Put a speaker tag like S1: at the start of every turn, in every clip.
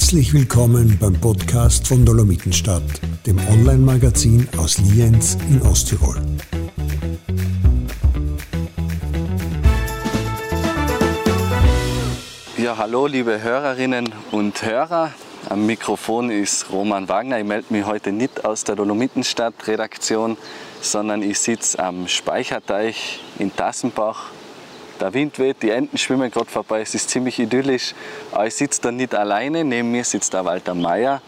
S1: Herzlich willkommen beim Podcast von Dolomitenstadt, dem Online-Magazin aus Lienz in Osttirol.
S2: Ja, hallo liebe Hörerinnen und Hörer. Am Mikrofon ist Roman Wagner. Ich melde mich heute nicht aus der Dolomitenstadt-Redaktion, sondern ich sitze am Speicherteich in Tassenbach der Wind weht, die Enten schwimmen gerade vorbei, es ist ziemlich idyllisch. Aber ich sitze da nicht alleine, neben mir sitzt der Walter Meier,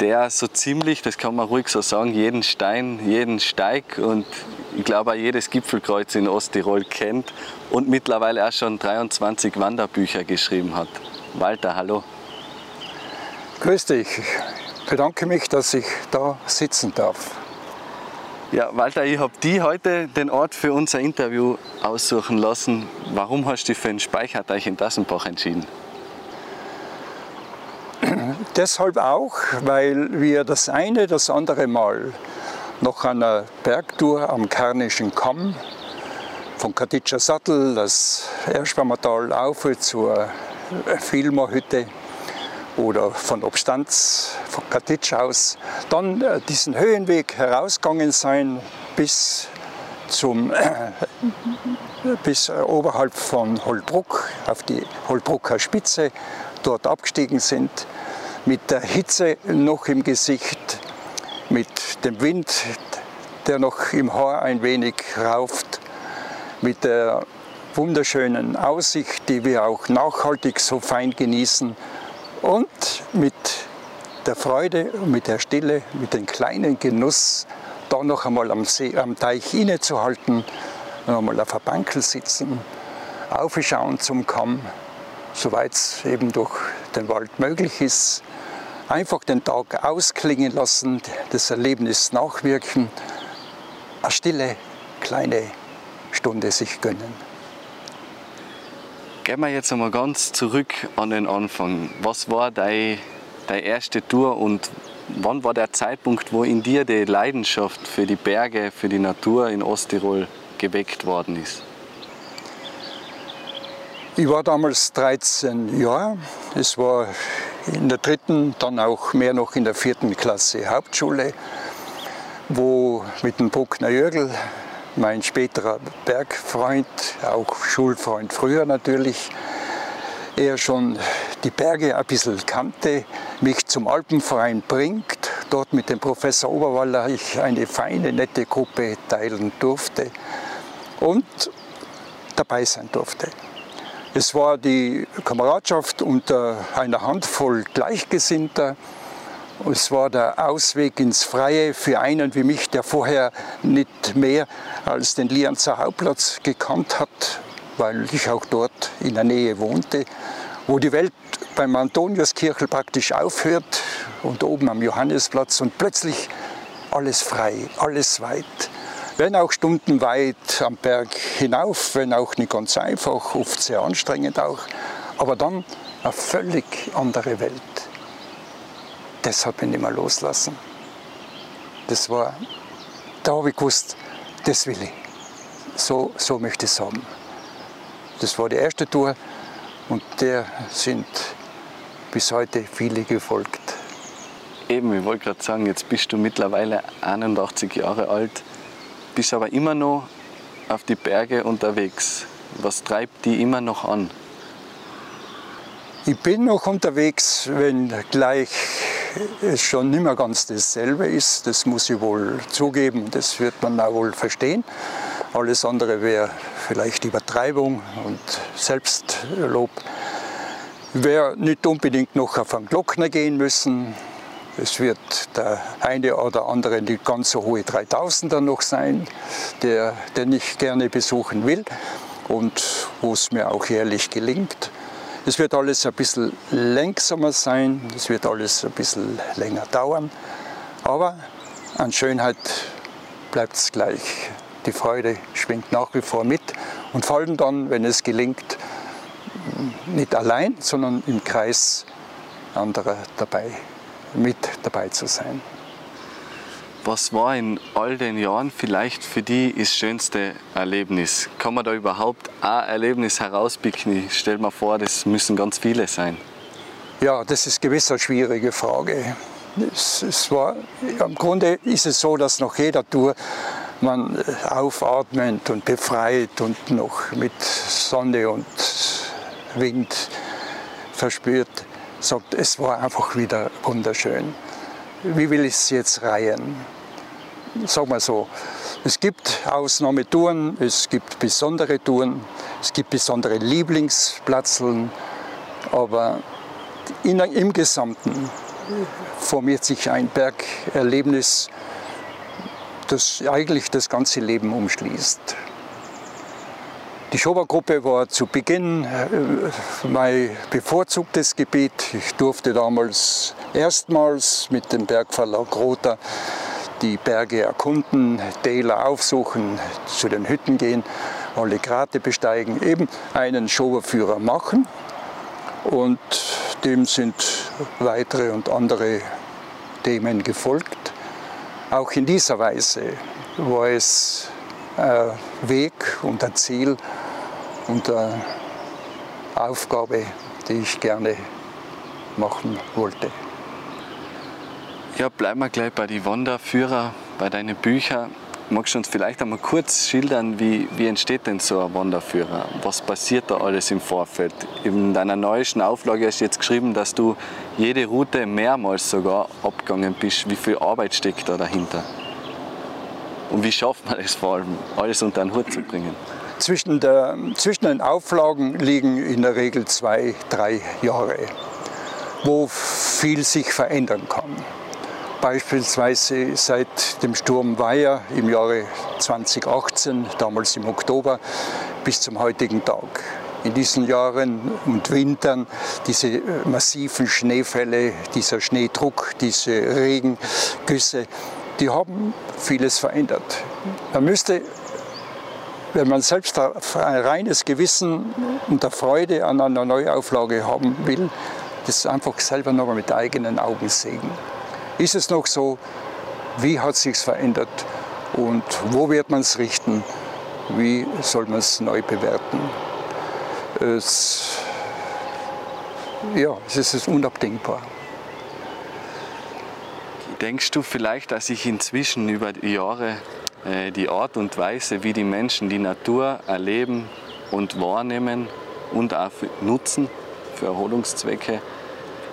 S2: der so ziemlich, das kann man ruhig so sagen, jeden Stein, jeden Steig und ich glaube auch jedes Gipfelkreuz in Osttirol kennt und mittlerweile auch schon 23 Wanderbücher geschrieben hat. Walter, hallo.
S3: Grüß dich. Ich bedanke mich, dass ich da sitzen darf.
S2: Ja, Walter, ich habe die heute den Ort für unser Interview aussuchen lassen. Warum hast du dich für den Speicherteich in Dassenbach entschieden?
S3: Deshalb auch, weil wir das eine, das andere Mal nach einer Bergtour am Karnischen Kamm von Katitscher Sattel, das Erschwammertal auf zur Filmerhütte oder von Obstanz, von Katitsch aus, dann äh, diesen Höhenweg herausgegangen sein bis zum äh, bis äh, oberhalb von Holbruck auf die Holbrucker Spitze, dort abgestiegen sind, mit der Hitze noch im Gesicht, mit dem Wind, der noch im Haar ein wenig rauft, mit der wunderschönen Aussicht, die wir auch nachhaltig so fein genießen und mit der Freude und mit der Stille, mit dem kleinen Genuss, da noch einmal am, See, am Teich innezuhalten, noch einmal auf der Bankel sitzen, aufschauen zum Kamm, soweit es eben durch den Wald möglich ist, einfach den Tag ausklingen lassen, das Erlebnis nachwirken, eine stille kleine Stunde sich gönnen.
S2: Gehen wir jetzt einmal ganz zurück an den Anfang. Was war deine, deine erste Tour und wann war der Zeitpunkt, wo in dir die Leidenschaft für die Berge, für die Natur in Osttirol geweckt worden ist?
S3: Ich war damals 13 Jahre. Es war in der dritten, dann auch mehr noch in der vierten Klasse Hauptschule, wo mit dem Bruckner Jürgel mein späterer Bergfreund, auch Schulfreund früher natürlich, er schon die Berge ein bisschen kannte, mich zum Alpenverein bringt, dort mit dem Professor Oberwaller ich eine feine, nette Gruppe teilen durfte und dabei sein durfte. Es war die Kameradschaft unter einer Handvoll Gleichgesinnter, es war der Ausweg ins Freie für einen wie mich, der vorher nicht mehr als den Lianzer Hauptplatz gekannt hat, weil ich auch dort in der Nähe wohnte, wo die Welt beim Antoniuskirchel praktisch aufhört und oben am Johannesplatz und plötzlich alles frei, alles weit. Wenn auch stundenweit am Berg hinauf, wenn auch nicht ganz einfach, oft sehr anstrengend auch, aber dann eine völlig andere Welt deshalb bin ich mal loslassen. Das war, da habe ich gewusst, das will ich. So, so möchte ich es haben. Das war die erste Tour und der sind bis heute viele gefolgt.
S2: Eben, ich wollte gerade sagen, jetzt bist du mittlerweile 81 Jahre alt, bist aber immer noch auf die Berge unterwegs. Was treibt die immer noch an?
S3: Ich bin noch unterwegs, wenn gleich es schon nicht mehr ganz dasselbe ist. Das muss ich wohl zugeben, das wird man auch wohl verstehen. Alles andere wäre vielleicht Übertreibung und Selbstlob. Werde nicht unbedingt noch auf einen Glockner gehen müssen. Es wird der eine oder andere nicht ganz so hohe 3000er noch sein, der, den ich gerne besuchen will und wo es mir auch jährlich gelingt. Es wird alles ein bisschen langsamer sein, es wird alles ein bisschen länger dauern, aber an Schönheit bleibt es gleich. Die Freude schwingt nach wie vor mit und vor allem dann, wenn es gelingt, nicht allein, sondern im Kreis anderer dabei, mit dabei zu sein.
S2: Was war in all den Jahren vielleicht für dich das schönste Erlebnis? Kann man da überhaupt ein Erlebnis herauspicken? Ich stelle mir vor, das müssen ganz viele sein.
S3: Ja, das ist gewiss eine schwierige Frage. Es, es war, Im Grunde ist es so, dass nach jeder Tour man äh, aufatmet und befreit und noch mit Sonne und Wind verspürt, sagt, es war einfach wieder wunderschön. Wie will ich es jetzt reihen? Sag mal so, es gibt Ausnahmetouren, es gibt besondere Touren, es gibt besondere Lieblingsplatzeln, aber in, im Gesamten formiert sich ein Bergerlebnis, das eigentlich das ganze Leben umschließt. Die Schobergruppe war zu Beginn äh, mein bevorzugtes Gebiet. Ich durfte damals erstmals mit dem Bergverlag Rother die Berge erkunden, Täler aufsuchen, zu den Hütten gehen, alle Grate besteigen, eben einen Schoberführer machen. Und dem sind weitere und andere Themen gefolgt. Auch in dieser Weise war es ein Weg und ein Ziel und eine Aufgabe, die ich gerne machen wollte.
S2: Ja, bleiben wir gleich bei den Wanderführer, bei deinen Büchern. Magst du uns vielleicht einmal kurz schildern, wie, wie entsteht denn so ein Wanderführer? Was passiert da alles im Vorfeld? In deiner neuesten Auflage hast du jetzt geschrieben, dass du jede Route mehrmals sogar abgegangen bist. Wie viel Arbeit steckt da dahinter? Und wie schafft man es vor allem, alles unter den Hut zu bringen?
S3: Zwischen, der, zwischen den Auflagen liegen in der Regel zwei, drei Jahre, wo viel sich verändern kann. Beispielsweise seit dem Sturm Weiher im Jahre 2018, damals im Oktober, bis zum heutigen Tag. In diesen Jahren und Wintern diese äh, massiven Schneefälle, dieser Schneedruck, diese Regengüsse, die haben vieles verändert. Man müsste, wenn man selbst ein reines Gewissen und eine Freude an einer Neuauflage haben will, das einfach selber nochmal mit eigenen Augen sehen. Ist es noch so? Wie hat sich verändert? Und wo wird man es richten? Wie soll man es neu bewerten? Es, ja, es ist unabdingbar.
S2: Denkst du vielleicht, dass sich inzwischen über die Jahre äh, die Art und Weise, wie die Menschen die Natur erleben und wahrnehmen und auch nutzen für Erholungszwecke,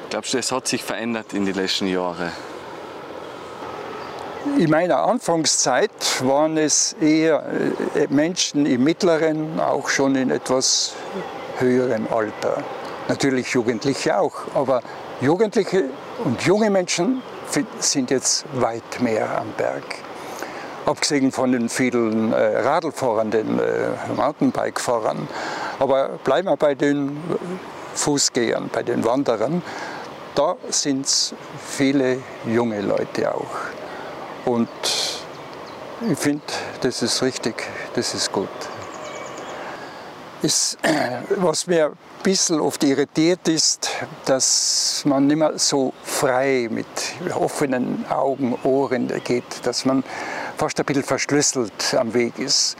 S2: glaubst du, es hat sich verändert in den letzten Jahren?
S3: In meiner Anfangszeit waren es eher äh, Menschen im mittleren, auch schon in etwas höherem Alter. Natürlich Jugendliche auch, aber Jugendliche und junge Menschen sind jetzt weit mehr am Berg. Abgesehen von den vielen äh, Radlfahrern, den äh, Mountainbike-Fahrern. Aber bleiben wir bei den Fußgehern, bei den Wanderern. Da sind es viele junge Leute auch. Und ich finde, das ist richtig, das ist gut. Ist, was mir ein bisschen oft irritiert ist, dass man nicht mehr so frei mit offenen Augen, Ohren geht, dass man fast ein bisschen verschlüsselt am Weg ist.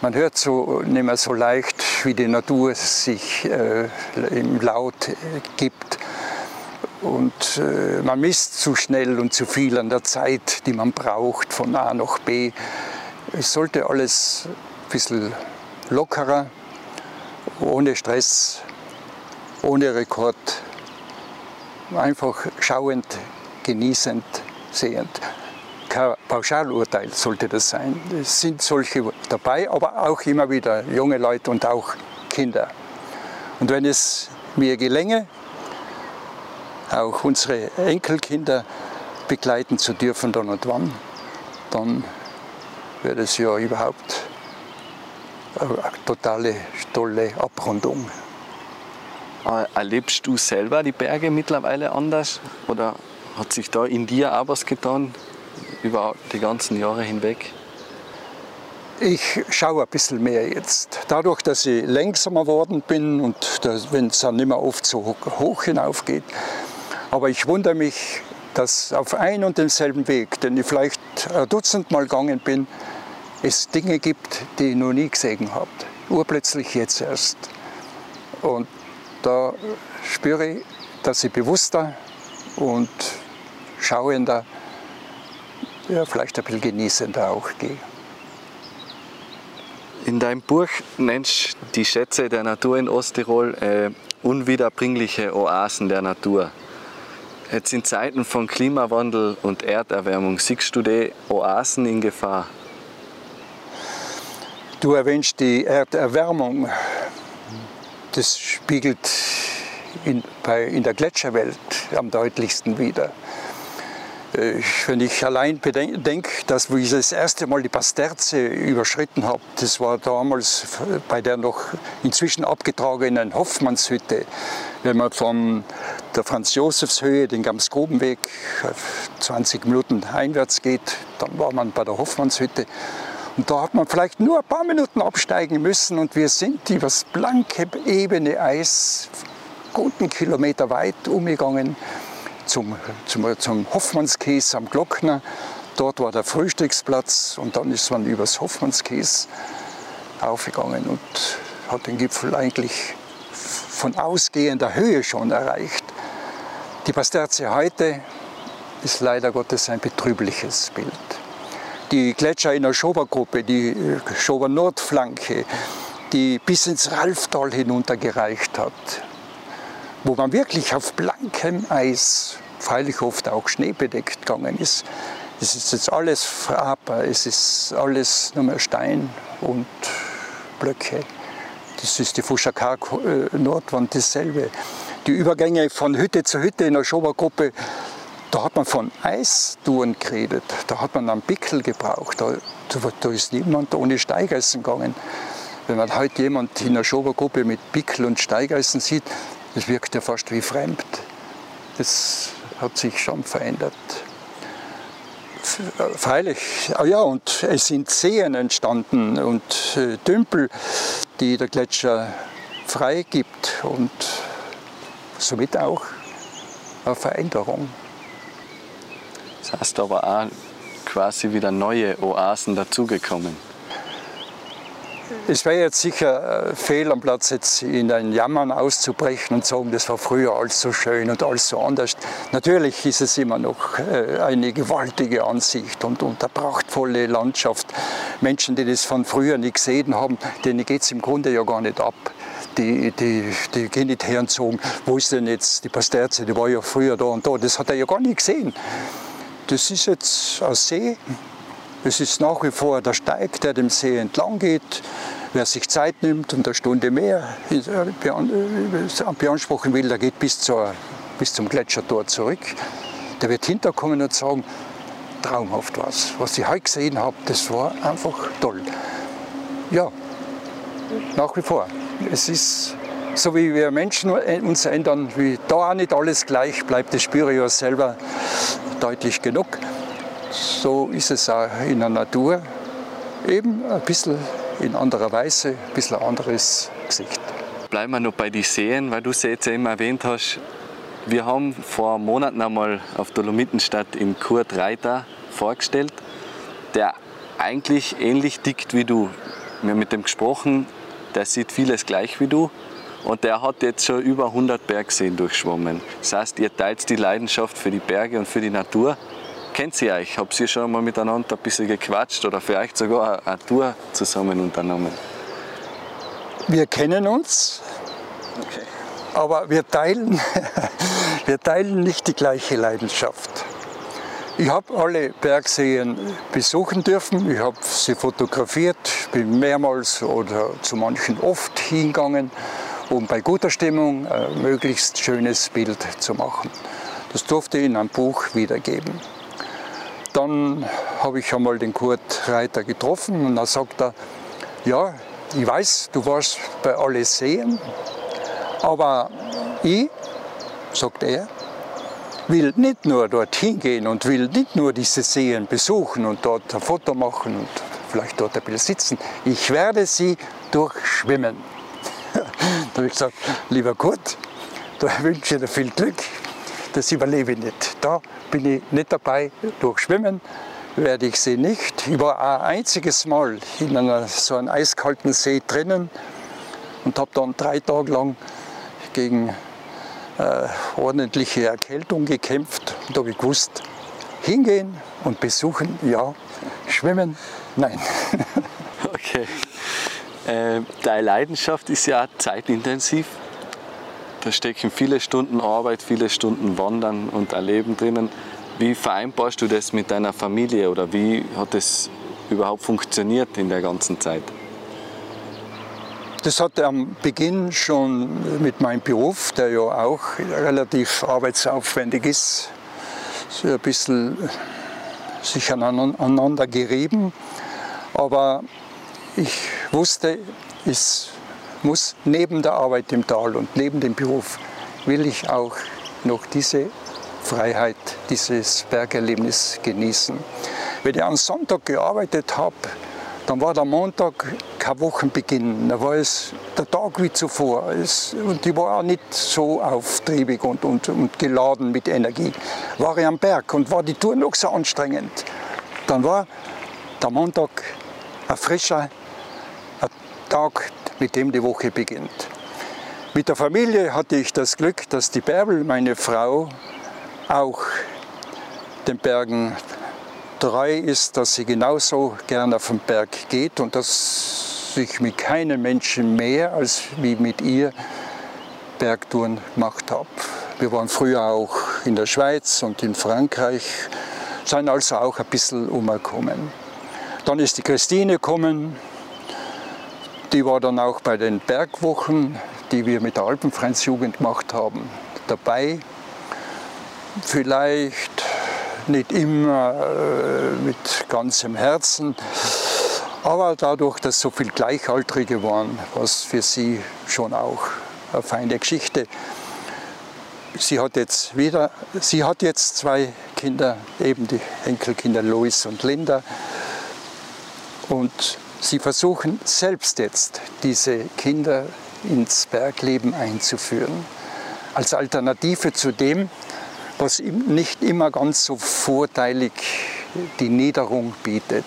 S3: Man hört so nicht mehr so leicht, wie die Natur sich äh, im Laut äh, gibt. Und äh, man misst zu schnell und zu viel an der Zeit, die man braucht von A nach B. Es sollte alles ein bisschen lockerer, ohne Stress, ohne Rekord, einfach schauend, genießend, sehend. Kein Pauschalurteil sollte das sein. Es sind solche dabei, aber auch immer wieder junge Leute und auch Kinder. Und wenn es mir gelänge, auch unsere Enkelkinder begleiten zu dürfen dann und wann, dann wäre das ja überhaupt eine totale, tolle Abrundung.
S2: Erlebst du selber die Berge mittlerweile anders oder hat sich da in dir auch was getan über die ganzen Jahre hinweg?
S3: Ich schaue ein bisschen mehr jetzt. Dadurch, dass ich langsamer geworden bin und wenn es dann nicht mehr oft so hoch hinaufgeht, aber ich wundere mich, dass auf ein und denselben Weg, den ich vielleicht ein Dutzend Mal gegangen bin, es Dinge gibt, die ich noch nie gesehen habe. Urplötzlich jetzt erst. Und da spüre ich, dass ich bewusster und schauender, ja, vielleicht ein bisschen genießender auch gehe.
S2: In deinem Buch nennst du die Schätze der Natur in Osttirol äh, unwiederbringliche Oasen der Natur. Jetzt in Zeiten von Klimawandel und Erderwärmung, siehst du die Oasen in Gefahr?
S3: Du erwähnst die Erderwärmung. Das spiegelt in, bei, in der Gletscherwelt am deutlichsten wider. Äh, wenn ich allein denke, dass ich das erste Mal die Pasterze überschritten habe, das war damals bei der noch inzwischen abgetragenen Hoffmannshütte. Wenn man von der Franz-Josefs-Höhe den Gamsgrubenweg 20 Minuten einwärts geht, dann war man bei der Hoffmannshütte. Und da hat man vielleicht nur ein paar Minuten absteigen müssen und wir sind übers blanke, ebene Eis guten Kilometer weit umgegangen zum, zum, zum Hoffmannskäse am Glockner. Dort war der Frühstücksplatz und dann ist man übers Hoffmannskäse aufgegangen und hat den Gipfel eigentlich von ausgehender Höhe schon erreicht. Die Pasterze heute ist leider Gottes ein betrübliches Bild die Gletscher in der Schobergruppe, die äh, Schober Nordflanke, die bis ins Ralftal hinuntergereicht hat, wo man wirklich auf blankem Eis, freilich oft auch schneebedeckt gegangen ist. Es ist jetzt alles Fraber, es ist alles nur mehr Stein und Blöcke. Das ist die Fuschakar-Nordwand dasselbe. Die Übergänge von Hütte zu Hütte in der Schobergruppe da hat man von Eistouren geredet, da hat man einen Pickel gebraucht, da, da ist niemand ohne Steigeisen gegangen. Wenn man heute jemand in einer Schobergruppe mit Pickel und Steigeisen sieht, das wirkt ja fast wie fremd. Das hat sich schon verändert. Freilich, ah ja, und es sind Seen entstanden und äh, Dümpel, die der Gletscher freigibt und somit auch eine Veränderung.
S2: Das heißt aber auch quasi wieder neue Oasen dazugekommen.
S3: Es wäre jetzt sicher äh, fehl am Platz, jetzt in ein Jammern auszubrechen und sagen, das war früher alles so schön und alles so anders. Natürlich ist es immer noch äh, eine gewaltige Ansicht und, und eine prachtvolle Landschaft. Menschen, die das von früher nicht gesehen haben, denen geht es im Grunde ja gar nicht ab. Die, die, die gehen nicht her und sagen, wo ist denn jetzt die Pasterze, die war ja früher da und da. Das hat er ja gar nicht gesehen. Das ist jetzt ein See. Es ist nach wie vor der Steig, der dem See entlang geht. Wer sich Zeit nimmt und eine Stunde mehr äh, äh, beanspruchen will, der geht bis, zur, bis zum Gletschertor zurück. Der wird hinterkommen und sagen, traumhaft was. Was ich heute gesehen habe, das war einfach toll. Ja, nach wie vor. Es ist so wie wir Menschen uns ändern, wie da auch nicht alles gleich bleibt, das spüre ich ja selber deutlich genug. So ist es auch in der Natur. Eben ein bisschen in anderer Weise, ein bisschen ein anderes Gesicht.
S2: Bleiben wir noch bei den Seen, weil du sie jetzt eben erwähnt hast. Wir haben vor Monaten einmal auf Dolomitenstadt im Kurt Reiter vorgestellt, der eigentlich ähnlich tickt wie du. Wir haben mit dem gesprochen, der sieht vieles gleich wie du, und der hat jetzt schon über 100 Bergseen durchschwommen. Das heißt, ihr teilt die Leidenschaft für die Berge und für die Natur. Kennt ihr euch? Habt ihr schon mal miteinander ein bisschen gequatscht oder vielleicht sogar eine Tour zusammen unternommen?
S3: Wir kennen uns, okay. aber wir teilen, wir teilen nicht die gleiche Leidenschaft. Ich habe alle Bergseen besuchen dürfen, ich habe sie fotografiert, bin mehrmals oder zu manchen oft hingegangen um bei guter Stimmung ein möglichst schönes Bild zu machen. Das durfte ich in einem Buch wiedergeben. Dann habe ich einmal den Kurt Reiter getroffen und dann sagt er, ja, ich weiß, du warst bei alle Seen, aber ich, sagt er, will nicht nur dorthin gehen und will nicht nur diese Seen besuchen und dort ein Foto machen und vielleicht dort ein bisschen sitzen. Ich werde sie durchschwimmen. Da habe ich gesagt, lieber Kurt, da wünsche ich dir viel Glück, das überlebe ich nicht. Da bin ich nicht dabei, durchschwimmen werde ich sie nicht. Ich war ein einziges Mal in einer, so einem eiskalten See drinnen und habe dann drei Tage lang gegen äh, ordentliche Erkältung gekämpft. Da habe ich gewusst, hingehen und besuchen, ja, schwimmen, nein.
S2: Okay. Äh, deine Leidenschaft ist ja zeitintensiv. Da stecken viele Stunden Arbeit, viele Stunden Wandern und Erleben drinnen. Wie vereinbarst du das mit deiner Familie oder wie hat das überhaupt funktioniert in der ganzen Zeit?
S3: Das hat am Beginn schon mit meinem Beruf, der ja auch relativ arbeitsaufwendig ist, so ein bisschen sich aneinander gerieben. Aber ich wusste, es muss neben der Arbeit im Tal und neben dem Beruf, will ich auch noch diese Freiheit, dieses Bergerlebnis genießen. Wenn ich am Sonntag gearbeitet habe, dann war der Montag kein Wochenbeginn, da war es der Tag wie zuvor. Es, und ich war auch nicht so auftriebig und, und, und geladen mit Energie. War ich am Berg und war die Tour noch so anstrengend, dann war der Montag ein frischer ein Tag, mit dem die Woche beginnt. Mit der Familie hatte ich das Glück, dass die Bärbel, meine Frau, auch den Bergen treu ist, dass sie genauso gern auf den Berg geht und dass ich mit keinem Menschen mehr als wie mit ihr Bergtouren gemacht habe. Wir waren früher auch in der Schweiz und in Frankreich, sind also auch ein bisschen umgekommen. Dann ist die Christine gekommen, die war dann auch bei den Bergwochen, die wir mit der Alpenfreundsjugend gemacht haben, dabei. Vielleicht nicht immer äh, mit ganzem Herzen, aber dadurch, dass so viele Gleichaltrige waren, war es für sie schon auch eine feine Geschichte. Sie hat jetzt wieder, sie hat jetzt zwei Kinder, eben die Enkelkinder Lois und Linda. Und sie versuchen selbst jetzt diese Kinder ins Bergleben einzuführen. Als Alternative zu dem, was nicht immer ganz so vorteilig die Niederung bietet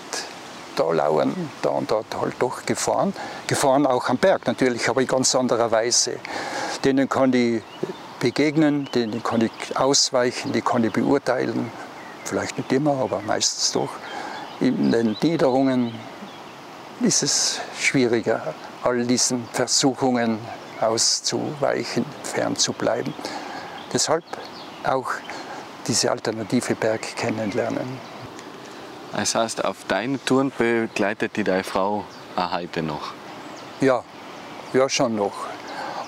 S3: da lauern, da und dort halt doch gefahren. Gefahren auch am Berg natürlich, aber in ganz anderer Weise. Denen kann ich begegnen, denen kann ich ausweichen, die kann ich beurteilen. Vielleicht nicht immer, aber meistens doch. In den Niederungen ist es schwieriger, all diesen Versuchungen auszuweichen, fernzubleiben. Deshalb auch diese alternative Berg kennenlernen.
S2: Das heißt, auf deinen Touren begleitet die deine Frau auch heute noch?
S3: Ja, ja schon noch.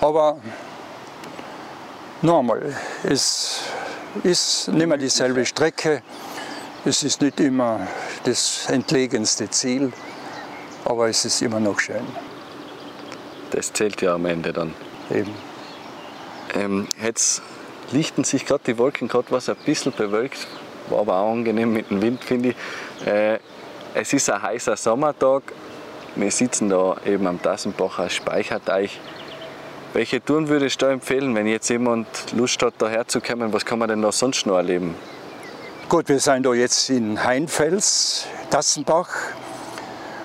S3: Aber normal, es ist nicht mehr dieselbe Strecke. Es ist nicht immer das entlegenste Ziel, aber es ist immer noch schön.
S2: Das zählt ja am Ende dann.
S3: Eben.
S2: Ähm, jetzt lichten sich gerade die Wolken, gerade was ein bisschen bewölkt, war aber auch angenehm mit dem Wind, finde ich. Äh, es ist ein heißer Sommertag. Wir sitzen da eben am Tassenbacher Speicherteich. Welche Touren würdest du empfehlen, wenn jetzt jemand Lust hat, daher zu kommen? Was kann man denn da sonst noch erleben?
S3: Gut, wir sind da jetzt in Heinfels, Tassenbach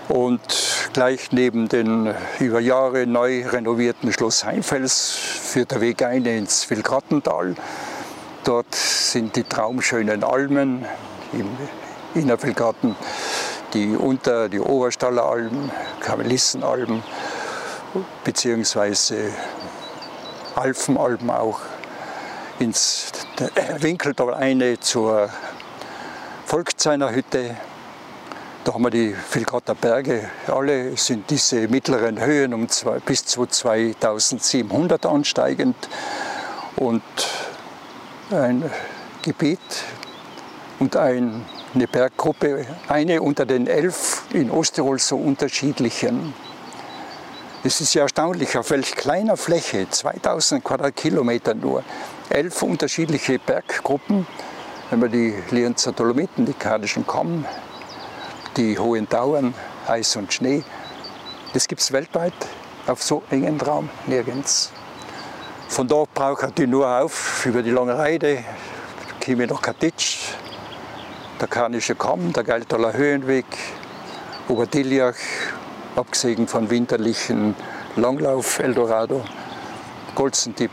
S3: und gleich neben dem über Jahre neu renovierten Schloss Heinfels führt der Weg ein ins Vilgrattental. Dort sind die traumschönen Almen im Innerfeldgarten, die Unter-, die Oberstaller Almen, Kamelissenalben, beziehungsweise Alfenalben auch. Ins Winkeltal eine zur Volkszeiner Hütte. Da haben wir die Vilgatter Berge. Alle sind diese mittleren Höhen um zwei, bis zu 2700 ansteigend. Und ein Gebiet und eine Berggruppe, eine unter den elf in Osttirol so unterschiedlichen. Es ist ja erstaunlich, auf welch kleiner Fläche, 2000 Quadratkilometer nur, elf unterschiedliche Berggruppen, wenn man die Lienzer Dolomiten, die Kardischen Kamm, die Hohen Tauern, Eis und Schnee, das gibt es weltweit auf so engen Raum nirgends. Von dort brauche ich nur auf über die lange Reide, komme ich nach Katitsch, der Karnische Kamm, der Geiltaler Höhenweg, Oberdiljach, abgesehen von winterlichen Langlauf Eldorado, Golzentipp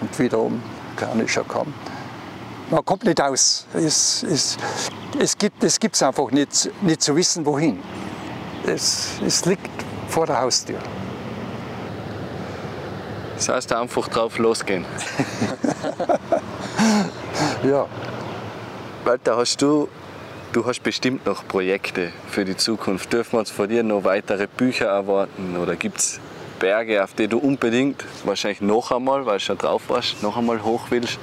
S3: und wiederum südafrikanischer kam. Man kommt nicht aus. Es, es, es gibt es gibt's einfach nicht, nicht zu wissen, wohin. Es, es liegt vor der Haustür.
S2: Das heißt einfach drauf losgehen.
S3: ja.
S2: Walter, hast du, du hast bestimmt noch Projekte für die Zukunft. Dürfen wir uns von dir noch weitere Bücher erwarten? Oder gibt es Berge, auf die du unbedingt, wahrscheinlich noch einmal, weil du schon drauf warst, noch einmal hoch willst?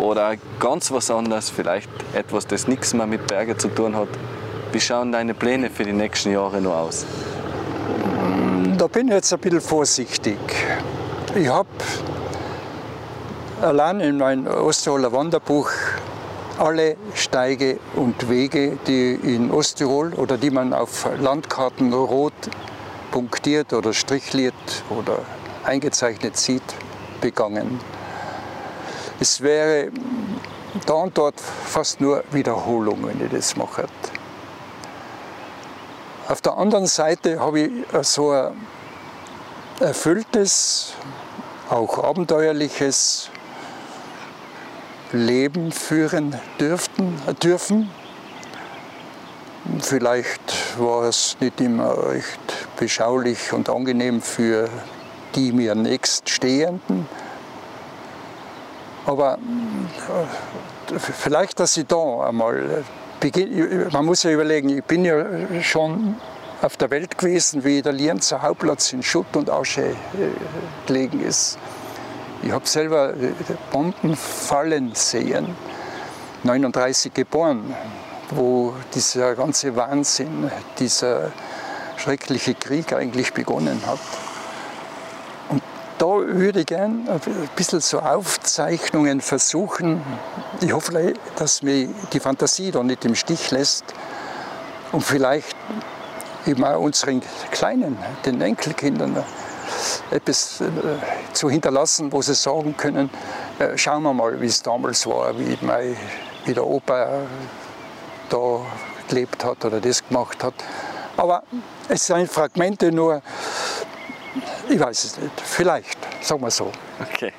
S2: Oder ganz was anderes, vielleicht etwas, das nichts mehr mit Bergen zu tun hat? Wie schauen deine Pläne für die nächsten Jahre noch aus?
S3: Da bin ich jetzt ein bisschen vorsichtig. Ich habe allein in meinem Osttiroler Wanderbuch alle Steige und Wege, die in Osttirol oder die man auf Landkarten rot punktiert oder strichliert oder eingezeichnet sieht, begangen. Es wäre da und dort fast nur Wiederholung, wenn ich das mache. Auf der anderen Seite habe ich so ein erfülltes, auch abenteuerliches Leben führen dürften, dürfen. Vielleicht war es nicht immer recht beschaulich und angenehm für die mir nächststehenden. Aber äh, vielleicht, dass ich da einmal beginne, man muss ja überlegen, ich bin ja schon auf der Welt gewesen, wie der Lienzer Hauptplatz in Schutt und Asche äh, gelegen ist. Ich habe selber äh, Bomben fallen sehen, 39 geboren, wo dieser ganze Wahnsinn, dieser schreckliche Krieg eigentlich begonnen hat. Würde gerne ein bisschen so Aufzeichnungen versuchen. Ich hoffe, dass mir die Fantasie da nicht im Stich lässt und vielleicht eben auch unseren Kleinen, den Enkelkindern, etwas äh, zu hinterlassen, wo sie sagen können, äh, schauen wir mal, wie es damals war, wie, mein, wie der Opa da gelebt hat oder das gemacht hat. Aber es sind Fragmente nur, ich weiß es nicht, vielleicht, sagen wir so.
S2: Okay.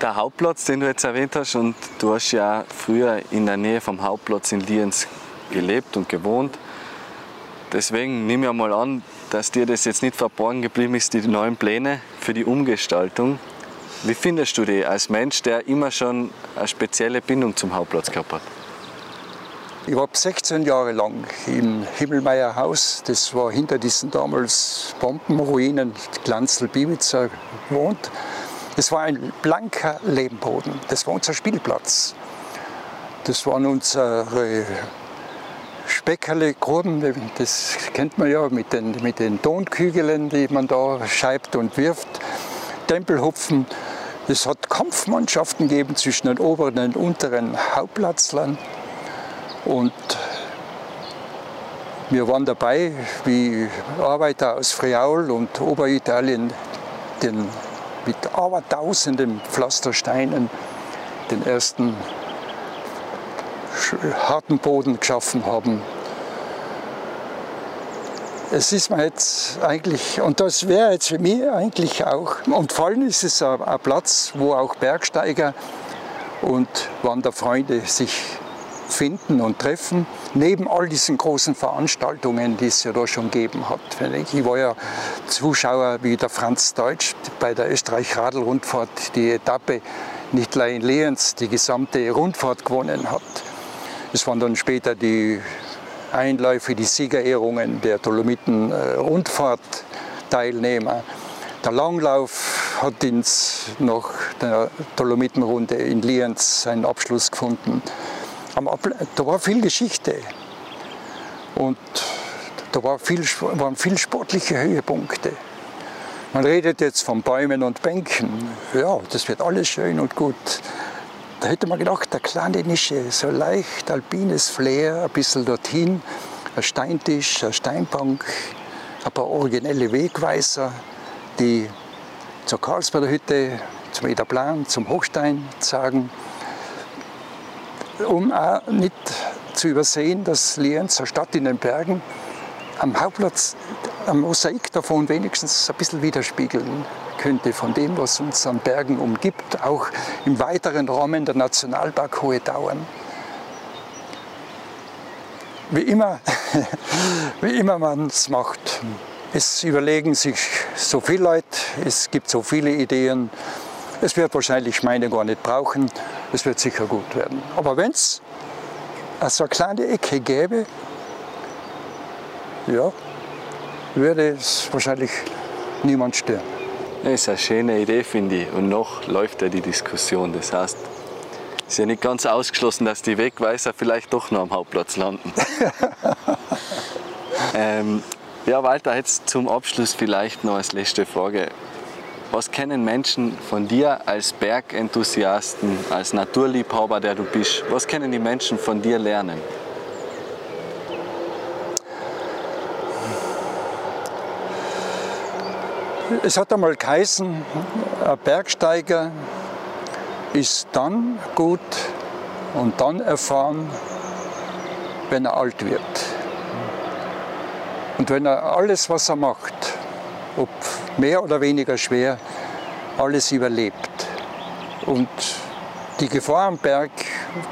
S2: Der Hauptplatz, den du jetzt erwähnt hast, und du hast ja früher in der Nähe vom Hauptplatz in Lienz gelebt und gewohnt. Deswegen nehme ich mal an, dass dir das jetzt nicht verborgen geblieben ist, die neuen Pläne für die Umgestaltung. Wie findest du die als Mensch, der immer schon eine spezielle Bindung zum Hauptplatz gehabt hat?
S3: Ich habe 16 Jahre lang im Himmelmeier Haus, das war hinter diesen damals Bombenruinen, Glanzel-Bibiza, gewohnt. Das war ein blanker Lehmboden. Das war unser Spielplatz. Das waren unsere Speckerle, Gruben, das kennt man ja mit den, mit den Tonkügeln, die man da scheibt und wirft. Tempelhupfen. Es hat Kampfmannschaften gegeben zwischen den oberen und unteren Hauptplatzlern. Und wir waren dabei, wie Arbeiter aus Friaul und Oberitalien den, mit abertausenden Pflastersteinen den ersten harten Boden geschaffen haben. Es ist mir jetzt eigentlich, und das wäre jetzt für mich eigentlich auch, und vor allem ist es ein, ein Platz, wo auch Bergsteiger und Wanderfreunde sich finden und treffen, neben all diesen großen Veranstaltungen, die es ja da schon gegeben hat. Ich war ja Zuschauer wie der Franz Deutsch bei der Österreich-Radl-Rundfahrt, die Etappe nicht allein in Lienz, die gesamte Rundfahrt gewonnen hat. Es waren dann später die Einläufe, die Siegerehrungen der Dolomiten-Rundfahrt-Teilnehmer. Der Langlauf hat ins, nach der Dolomitenrunde in Lienz seinen Abschluss gefunden. Da war viel Geschichte und da war viel, waren viele sportliche Höhepunkte. Man redet jetzt von Bäumen und Bänken. Ja, das wird alles schön und gut. Da hätte man gedacht, eine kleine Nische, so leicht alpines Flair, ein bisschen dorthin, ein Steintisch, eine Steinbank, ein paar originelle Wegweiser, die zur Karlsbader Hütte, zum Ederplan, zum Hochstein sagen, um auch nicht zu übersehen, dass Lienz, eine Stadt in den Bergen, am Hauptplatz ein Mosaik davon wenigstens ein bisschen widerspiegeln könnte von dem, was uns an Bergen umgibt, auch im weiteren Rahmen der Nationalpark Hohe Dauern. Wie immer, wie immer man es macht. Es überlegen sich so viele Leute, es gibt so viele Ideen. Es wird wahrscheinlich meine gar nicht brauchen. Es wird sicher gut werden. Aber wenn es so eine kleine Ecke gäbe, ja, würde es wahrscheinlich niemand stören.
S2: Das ist eine schöne Idee, finde ich. Und noch läuft ja die Diskussion. Das heißt, es ist ja nicht ganz ausgeschlossen, dass die Wegweiser vielleicht doch noch am Hauptplatz landen. ähm, ja, Walter, jetzt zum Abschluss vielleicht noch als letzte Frage. Was kennen Menschen von dir als Bergenthusiasten, als Naturliebhaber, der du bist? Was können die Menschen von dir lernen?
S3: Es hat einmal geheißen, ein Bergsteiger ist dann gut und dann erfahren, wenn er alt wird. Und wenn er alles, was er macht, ob mehr oder weniger schwer, alles überlebt. Und die Gefahr am Berg,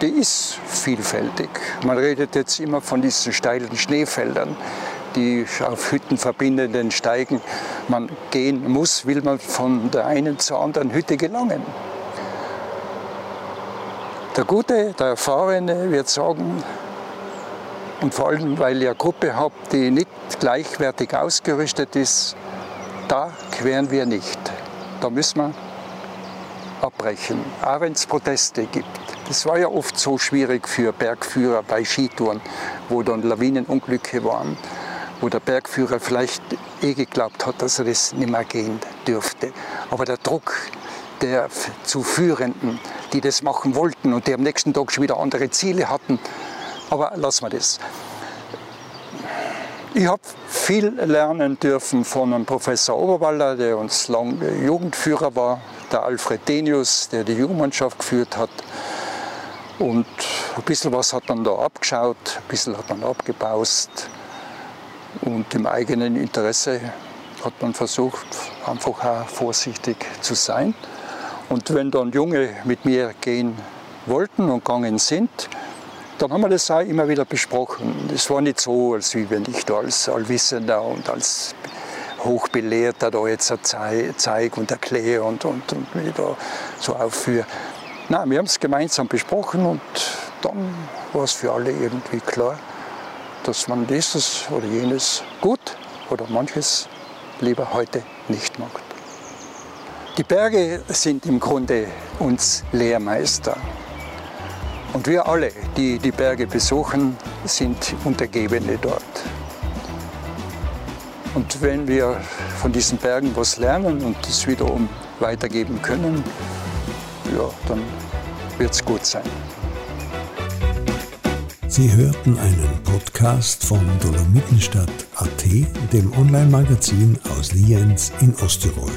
S3: die ist vielfältig. Man redet jetzt immer von diesen steilen Schneefeldern die auf Hüttenverbindenden Steigen man gehen muss, will man von der einen zur anderen Hütte gelangen. Der Gute, der Erfahrene wird sagen, und vor allem, weil ihr eine Gruppe habt, die nicht gleichwertig ausgerüstet ist, da queren wir nicht. Da müssen wir abbrechen, auch wenn es Proteste gibt. Das war ja oft so schwierig für Bergführer bei Skitouren, wo dann Lawinenunglücke waren wo der Bergführer vielleicht eh geglaubt hat, dass er das nicht mehr gehen dürfte. Aber der Druck der zu Führenden, die das machen wollten und die am nächsten Tag schon wieder andere Ziele hatten, aber lassen wir das. Ich habe viel lernen dürfen von einem Professor Oberwaller, der uns lang Jugendführer war, der Alfred Denius, der die Jugendmannschaft geführt hat. Und ein bisschen was hat man da abgeschaut, ein bisschen hat man abgebaust. Und im eigenen Interesse hat man versucht, einfach auch vorsichtig zu sein. Und wenn dann Junge mit mir gehen wollten und gegangen sind, dann haben wir das auch immer wieder besprochen. Es war nicht so, als wenn ich da als Allwissender und als Hochbelehrter da jetzt zeige und erkläre und, und, und mich da so aufführe. Nein, wir haben es gemeinsam besprochen und dann war es für alle irgendwie klar, dass man dieses oder jenes gut oder manches lieber heute nicht macht. Die Berge sind im Grunde uns Lehrmeister. Und wir alle, die die Berge besuchen, sind Untergebene dort. Und wenn wir von diesen Bergen was lernen und das wiederum weitergeben können, ja, dann wird es gut sein.
S1: Sie hörten einen Podcast von Dolomitenstadt.at, dem Online-Magazin aus Lienz in Osttirol.